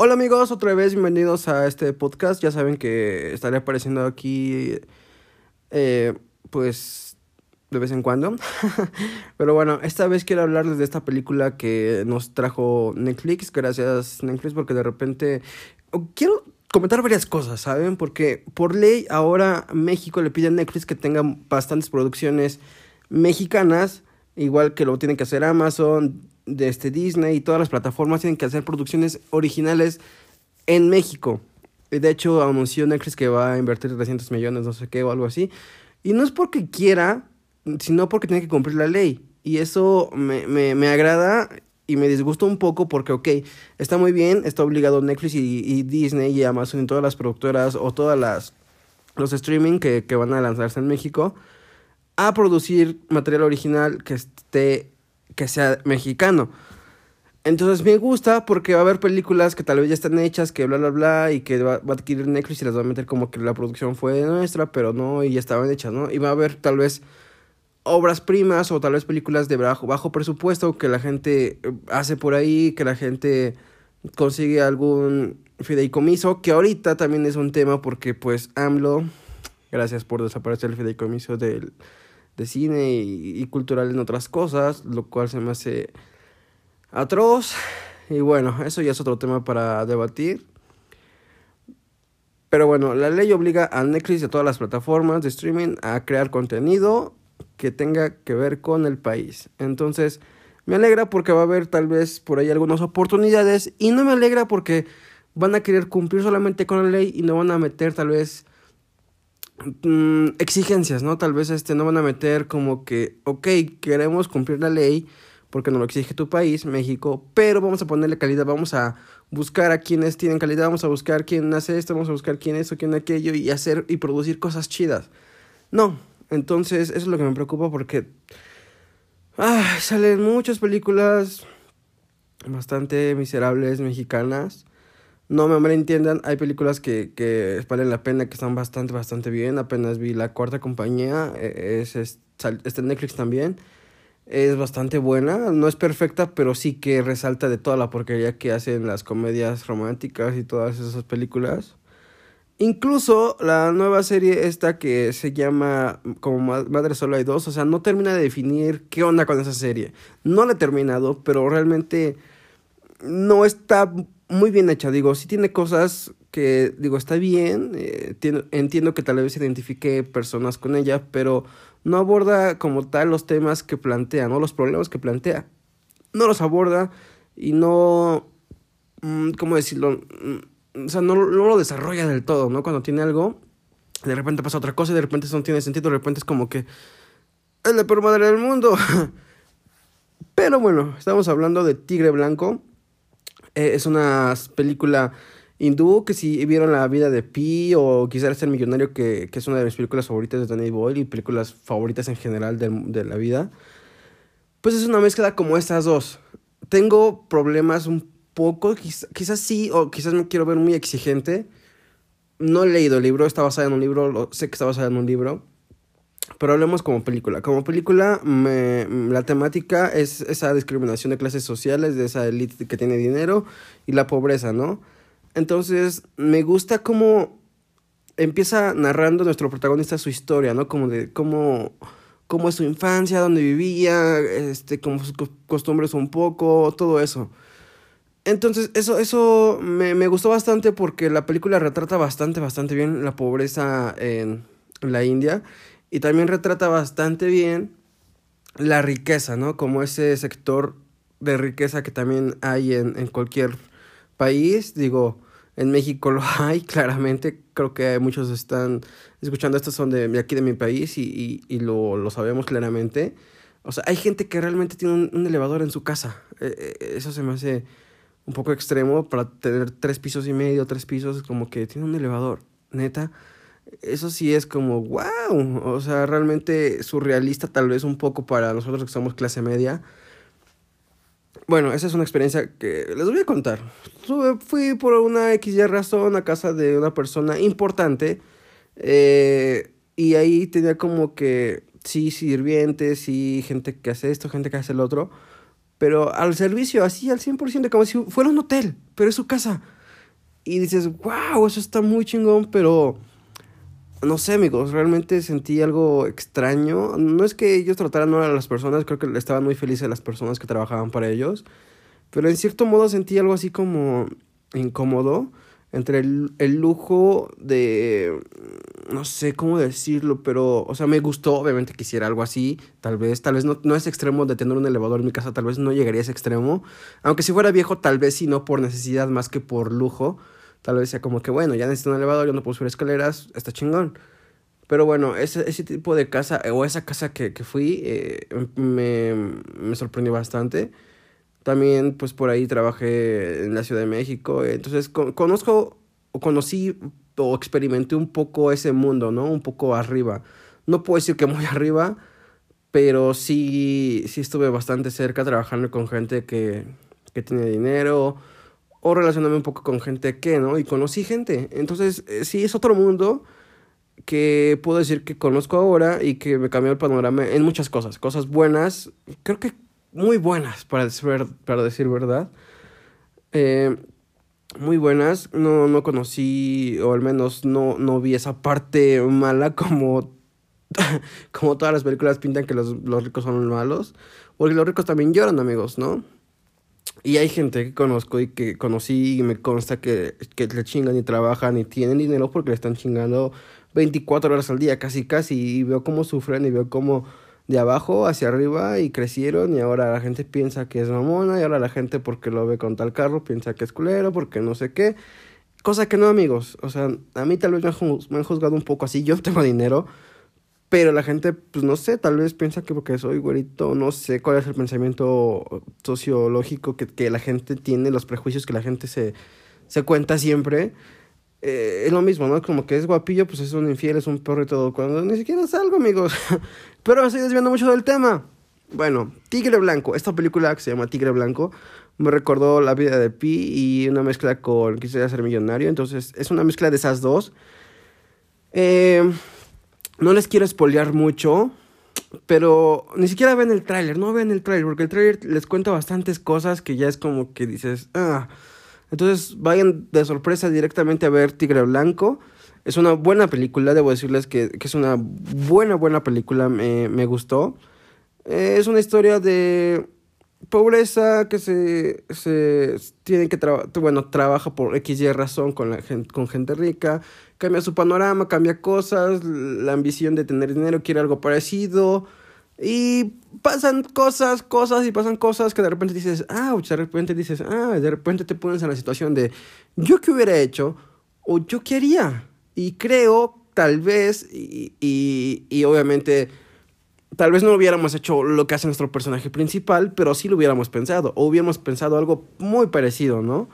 Hola amigos, otra vez bienvenidos a este podcast. Ya saben que estaré apareciendo aquí, eh, pues, de vez en cuando. Pero bueno, esta vez quiero hablarles de esta película que nos trajo Netflix. Gracias Netflix porque de repente quiero comentar varias cosas, ¿saben? Porque por ley ahora México le pide a Netflix que tenga bastantes producciones mexicanas, igual que lo tienen que hacer Amazon, de este Disney y todas las plataformas tienen que hacer producciones originales en México. De hecho, anunció Netflix que va a invertir 300 millones, no sé qué, o algo así. Y no es porque quiera, sino porque tiene que cumplir la ley. Y eso me, me, me agrada y me disgusta un poco porque, ok, está muy bien, está obligado Netflix y, y, Disney y Amazon y todas las productoras o todas las los streaming que, que van a lanzarse en México a producir material original que esté que sea mexicano. Entonces me gusta porque va a haber películas que tal vez ya están hechas, que bla, bla, bla, y que va, va, a adquirir Netflix y las va a meter como que la producción fue nuestra, pero no, y ya estaban hechas, ¿no? Y va a haber tal vez obras primas o tal vez películas de bajo, bajo presupuesto que la gente eh, hace por ahí, que la gente consigue algún fideicomiso, que ahorita también es un tema porque pues AMLO, gracias por desaparecer el fideicomiso del de cine y, y, cultural en otras cosas, lo cual se me hace atroz. Y bueno, eso ya es otro tema para debatir. Pero bueno, la ley obliga a Netflix y a todas las plataformas de streaming a crear contenido que tenga que ver con el país. Entonces, me alegra porque va a haber tal vez por ahí algunas oportunidades y no me alegra porque van a querer cumplir solamente con la ley y no van a meter tal vez mm, exigencias, ¿no? Tal vez este no van a meter como que, ok, queremos cumplir la ley porque nos lo exige tu país, México, pero vamos a ponerle calidad, vamos a buscar a quienes tienen calidad, vamos a buscar quién hace esto, vamos a buscar quién eso, quién aquello y hacer y producir cosas chidas. No, entonces eso es lo que me preocupa porque ay, salen muchas películas bastante miserables mexicanas no me malentiendan, hay películas que, que valen la pena, que están bastante, bastante bien. Apenas vi La Cuarta Compañía, e, es, es, está en Netflix también. Es bastante buena, no es perfecta, pero sí que resalta de toda la porquería que hacen las comedias románticas y todas esas películas. Incluso la nueva serie esta que se llama como Madre Solo hay dos, o sea, no termina de definir qué onda con esa serie. No la he terminado, pero realmente no está muy bien hecha, digo, sí tiene cosas que, digo, está bien, eh, entiendo que tal vez identifique personas con ella, pero no aborda como tal los temas que plantea, ¿no? Los problemas que plantea. No los aborda y no, mm, ¿cómo decirlo? Mm, o sea, no, no lo desarrolla del todo, ¿no? Cuando tiene algo, de repente pasa otra cosa y de repente eso no tiene sentido, de repente es como que es la peor madre del mundo. Pero bueno, estamos hablando de Tigre Blanco eh, es una película hindú que si vieron la vida de Pi o quisiera ser millonario, que, que, es una de mis películas favoritas de Danny Boyle y películas favoritas en general de, de la vida, pues es una mezcla como estas dos. Tengo problemas un poco, quizás, quizás sí, o quizás me quiero ver muy exigente. No he leído el libro, está basado en un libro, sé que está basado en un libro. Pero hablemos como película. Como película, me, la temática es esa discriminación de clases sociales, de esa élite que tiene dinero y la pobreza, ¿no? Entonces, me gusta cómo empieza narrando nuestro protagonista su historia, ¿no? Como de cómo, cómo es su infancia, dónde vivía, este, como sus costumbres un poco, todo eso. Entonces, eso, eso me, me gustó bastante porque la película retrata bastante, bastante bien la pobreza en la India y también retrata bastante bien la riqueza, ¿no? Como ese sector de riqueza que también hay en, en cualquier país. Digo, en México lo hay, claramente. Creo que muchos están escuchando esto, son de, aquí de mi país y, y, y lo, lo, sabemos claramente. O sea, hay gente que realmente tiene un, elevador en su casa. Eh, eso se me hace un poco extremo para tener tres pisos y medio, tres pisos, como que tiene un elevador, neta eso sí es como, wow, o sea, realmente surrealista tal vez un poco para nosotros que somos clase media. Bueno, esa es una experiencia que les voy a contar. Fui por una XY razón a casa de una persona importante eh, y ahí tenía como que, sí, sirvientes, sí, gente que hace esto, gente que hace el otro, pero al servicio, así al 100%, como si fuera un hotel, pero es su casa. y dices, wow, eso está muy chingón, pero no sé, amigos, realmente sentí algo extraño. No es que ellos trataran mal a las personas, creo que estaban muy felices las personas que trabajaban para ellos, pero en cierto modo sentí algo así como incómodo entre el, el, lujo de no sé cómo decirlo, pero o sea, me gustó, obviamente quisiera algo así, tal vez, tal vez no, no es extremo de tener un elevador en mi casa, tal vez no llegaría a ese extremo, aunque si fuera viejo tal vez sí no por necesidad más que por lujo, tal vez sea como que bueno, ya necesito un elevador, yo no puedo subir escaleras, está chingón. Pero bueno, ese, ese tipo de casa, o esa casa que, que fui, eh, me, me sorprendió bastante. También, pues por ahí trabajé en la Ciudad de México. Entonces, conozco o conocí o experimenté un poco ese mundo, ¿no? Un poco arriba. No puedo decir que muy arriba, pero sí, sí estuve bastante cerca trabajando con gente que, que tiene dinero o relacionarme un poco con gente que, ¿no? Y conocí gente. Entonces, eh, sí, es otro mundo que puedo decir que conozco ahora y que me cambió el panorama en muchas cosas. Cosas buenas, creo que muy buenas, para decir, para decir verdad. Eh, muy buenas. No, no conocí, o al menos no, no vi esa parte mala como, como todas las películas pintan que los, los ricos son malos. Porque los ricos también lloran, amigos, ¿no? Y hay gente que conozco y que conocí y me consta que, que le chingan y trabajan y tienen dinero porque le están chingando 24 horas al día, casi casi. Y veo cómo sufren y veo cómo de abajo hacia arriba y crecieron y ahora la gente piensa que es mamona y ahora la gente porque lo ve con tal carro piensa que es culero porque no sé qué. Cosa que no amigos, o sea, a mí tal vez me han, juzgado un poco así, yo tengo dinero, pero la gente, pues no sé, tal vez piensa que porque soy güerito, no sé cuál es el pensamiento sociológico que, que la gente tiene, los prejuicios que la gente se, se cuenta siempre. Eh, es lo mismo, ¿no? Como que es guapillo, pues es un infiel, es un perro y todo. Cuando ni siquiera es algo, amigos. Pero me estoy desviando mucho del tema. Bueno, Tigre Blanco. Esta película que se llama Tigre Blanco me recordó la vida de Pi y una mezcla con Quisiera ser millonario. Entonces, es una mezcla de esas dos. Eh, no les quiero spoilear mucho, pero ni siquiera ven el tráiler. No ven el tráiler, porque el tráiler les cuenta bastantes cosas que ya es como que dices, ah entonces vayan de sorpresa directamente a ver Tigre Blanco. Es una buena película, debo decirles que, que es una buena, buena película, me, me gustó. Eh, es una historia de pobreza que se, se tiene que trabajar, bueno, trabaja por X y razón con, la gente, con gente rica, cambia su panorama, cambia cosas, la ambición de tener dinero, quiere algo parecido, y pasan cosas, cosas y pasan cosas que de repente dices, ah, de repente dices, ah, de repente te pones en la situación de, yo qué hubiera hecho o yo qué haría. Y creo, tal vez, y, y, y obviamente, tal vez no hubiéramos hecho lo que hace nuestro personaje principal, pero sí lo hubiéramos pensado, o hubiéramos pensado algo muy parecido, ¿no?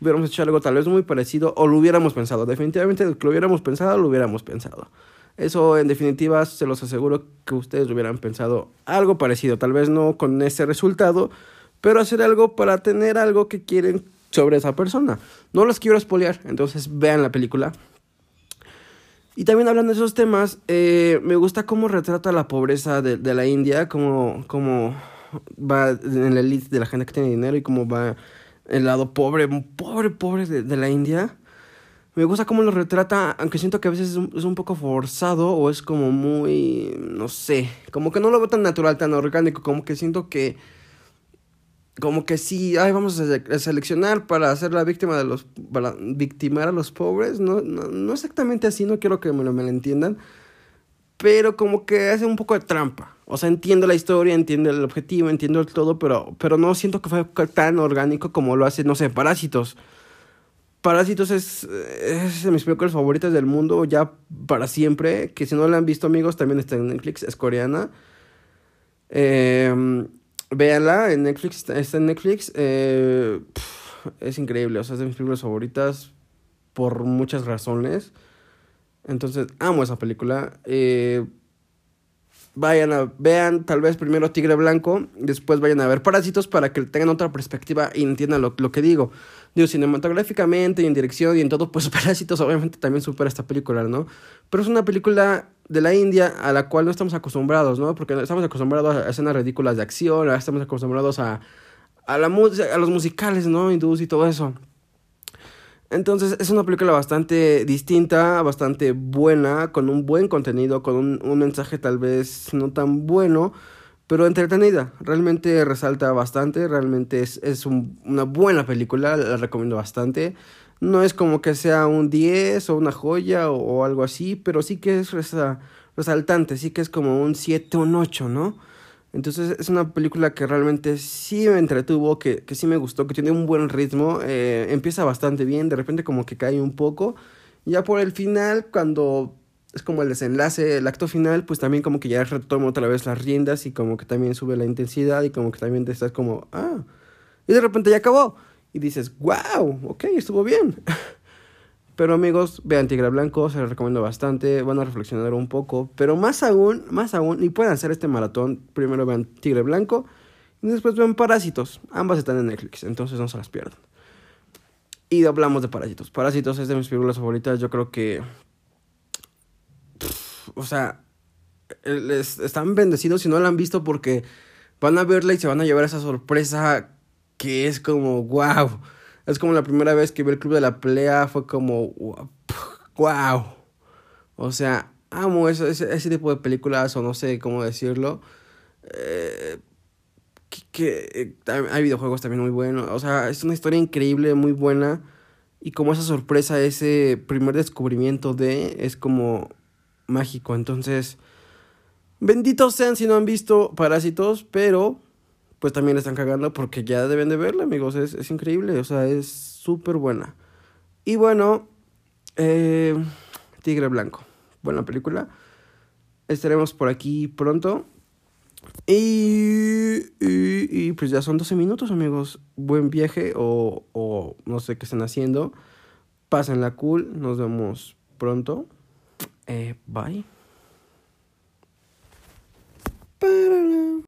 Hubiéramos hecho algo tal vez muy parecido, o lo hubiéramos pensado. Definitivamente, que lo hubiéramos pensado, lo hubiéramos pensado. Eso en definitiva se los aseguro que ustedes hubieran pensado algo parecido, tal vez no con ese resultado, pero hacer algo para tener algo que quieren sobre esa persona. No los quiero espolear, entonces vean la película. Y también hablando de esos temas, eh, me gusta cómo retrata la pobreza de, la India, cómo, cómo va en la elite de la gente que tiene dinero y cómo va el lado pobre, pobre, pobre de, de la India. Me gusta cómo lo retrata, aunque siento que a veces es un, poco forzado o es como muy, no sé, como que no lo veo tan natural, tan orgánico, como que siento que, como que sí, ay, vamos a seleccionar para hacer la víctima de los, para victimar a los pobres, no, no, exactamente así, no quiero que me lo, me lo entiendan, pero como que hace un poco de trampa. O sea, entiendo la historia, entiendo el objetivo, entiendo el todo, pero, pero no siento que fue tan orgánico como lo hace, no sé, Parásitos. Parásitos es, es de mis películas favoritas del mundo ya para siempre. Que si no la han visto, amigos, también está en Netflix. Es coreana. Eh, véanla en Netflix. Está en Netflix. Eh, es increíble. O sea, es de mis películas favoritas por muchas razones. Entonces, amo esa película. Eh, vayan a, vean tal vez primero Tigre Blanco, después vayan a ver Parásitos para que tengan otra perspectiva y entiendan lo, lo que digo. Digo, cinematográficamente y en dirección y en todo, pues Parásitos obviamente también supera esta película, ¿no? Pero es una película de la India a la cual no estamos acostumbrados, ¿no? Porque estamos acostumbrados a escenas ridículas de acción, estamos acostumbrados a, a, la, a los musicales, ¿no? Hindús y todo eso. Entonces es una película bastante distinta, bastante buena, con un buen contenido, con un, un mensaje tal vez no tan bueno, pero entretenida. Realmente resalta bastante, realmente es, es un, una buena película, la recomiendo bastante. No es como que sea un 10 o una joya o, algo así, pero sí que es resa, resaltante, sí que es como un 7 o un 8, ¿no? Entonces es una película que realmente sí me entretuvo, que, que sí me gustó, que tiene un buen ritmo, eh, empieza bastante bien, de repente como que cae un poco. Ya por el final, cuando es como el desenlace, el acto final, pues también como que ya retoma otra vez las riendas y como que también sube la intensidad y como que también te estás como, ah, y de repente ya acabó. Dices, wow, ok, estuvo bien. Pero amigos, vean Tigre Blanco, se los recomiendo bastante, van a reflexionar un poco, pero más aún, más aún, y pueden hacer este maratón, primero vean Tigre Blanco y después vean Parásitos, ambas están en Netflix, entonces no se las pierdan. Y hablamos de Parásitos, Parásitos es de mis películas favoritas, yo creo que... O sea, les están bendecidos si no la han visto porque van a verla y se van a llevar esa sorpresa que es como, wow es como la primera vez que vi el Club de la Pelea, fue como, wow. O sea, amo eso, ese, ese tipo de películas, o no sé cómo decirlo. Eh, que, que eh, hay videojuegos también muy buenos. O sea, es una historia increíble, muy buena. Y como esa sorpresa, ese primer descubrimiento de, es como mágico. Entonces, benditos sean si no han visto Parásitos, pero pues también le están cagando porque ya deben de verla, amigos. Es, es increíble, o sea, es súper buena. Y bueno, eh, Tigre Blanco. Buena película. Estaremos por aquí pronto. Y, y, y, pues ya son 12 minutos, amigos. Buen viaje o, o no sé qué están haciendo. Pásenla cool. Nos vemos pronto. Eh, bye.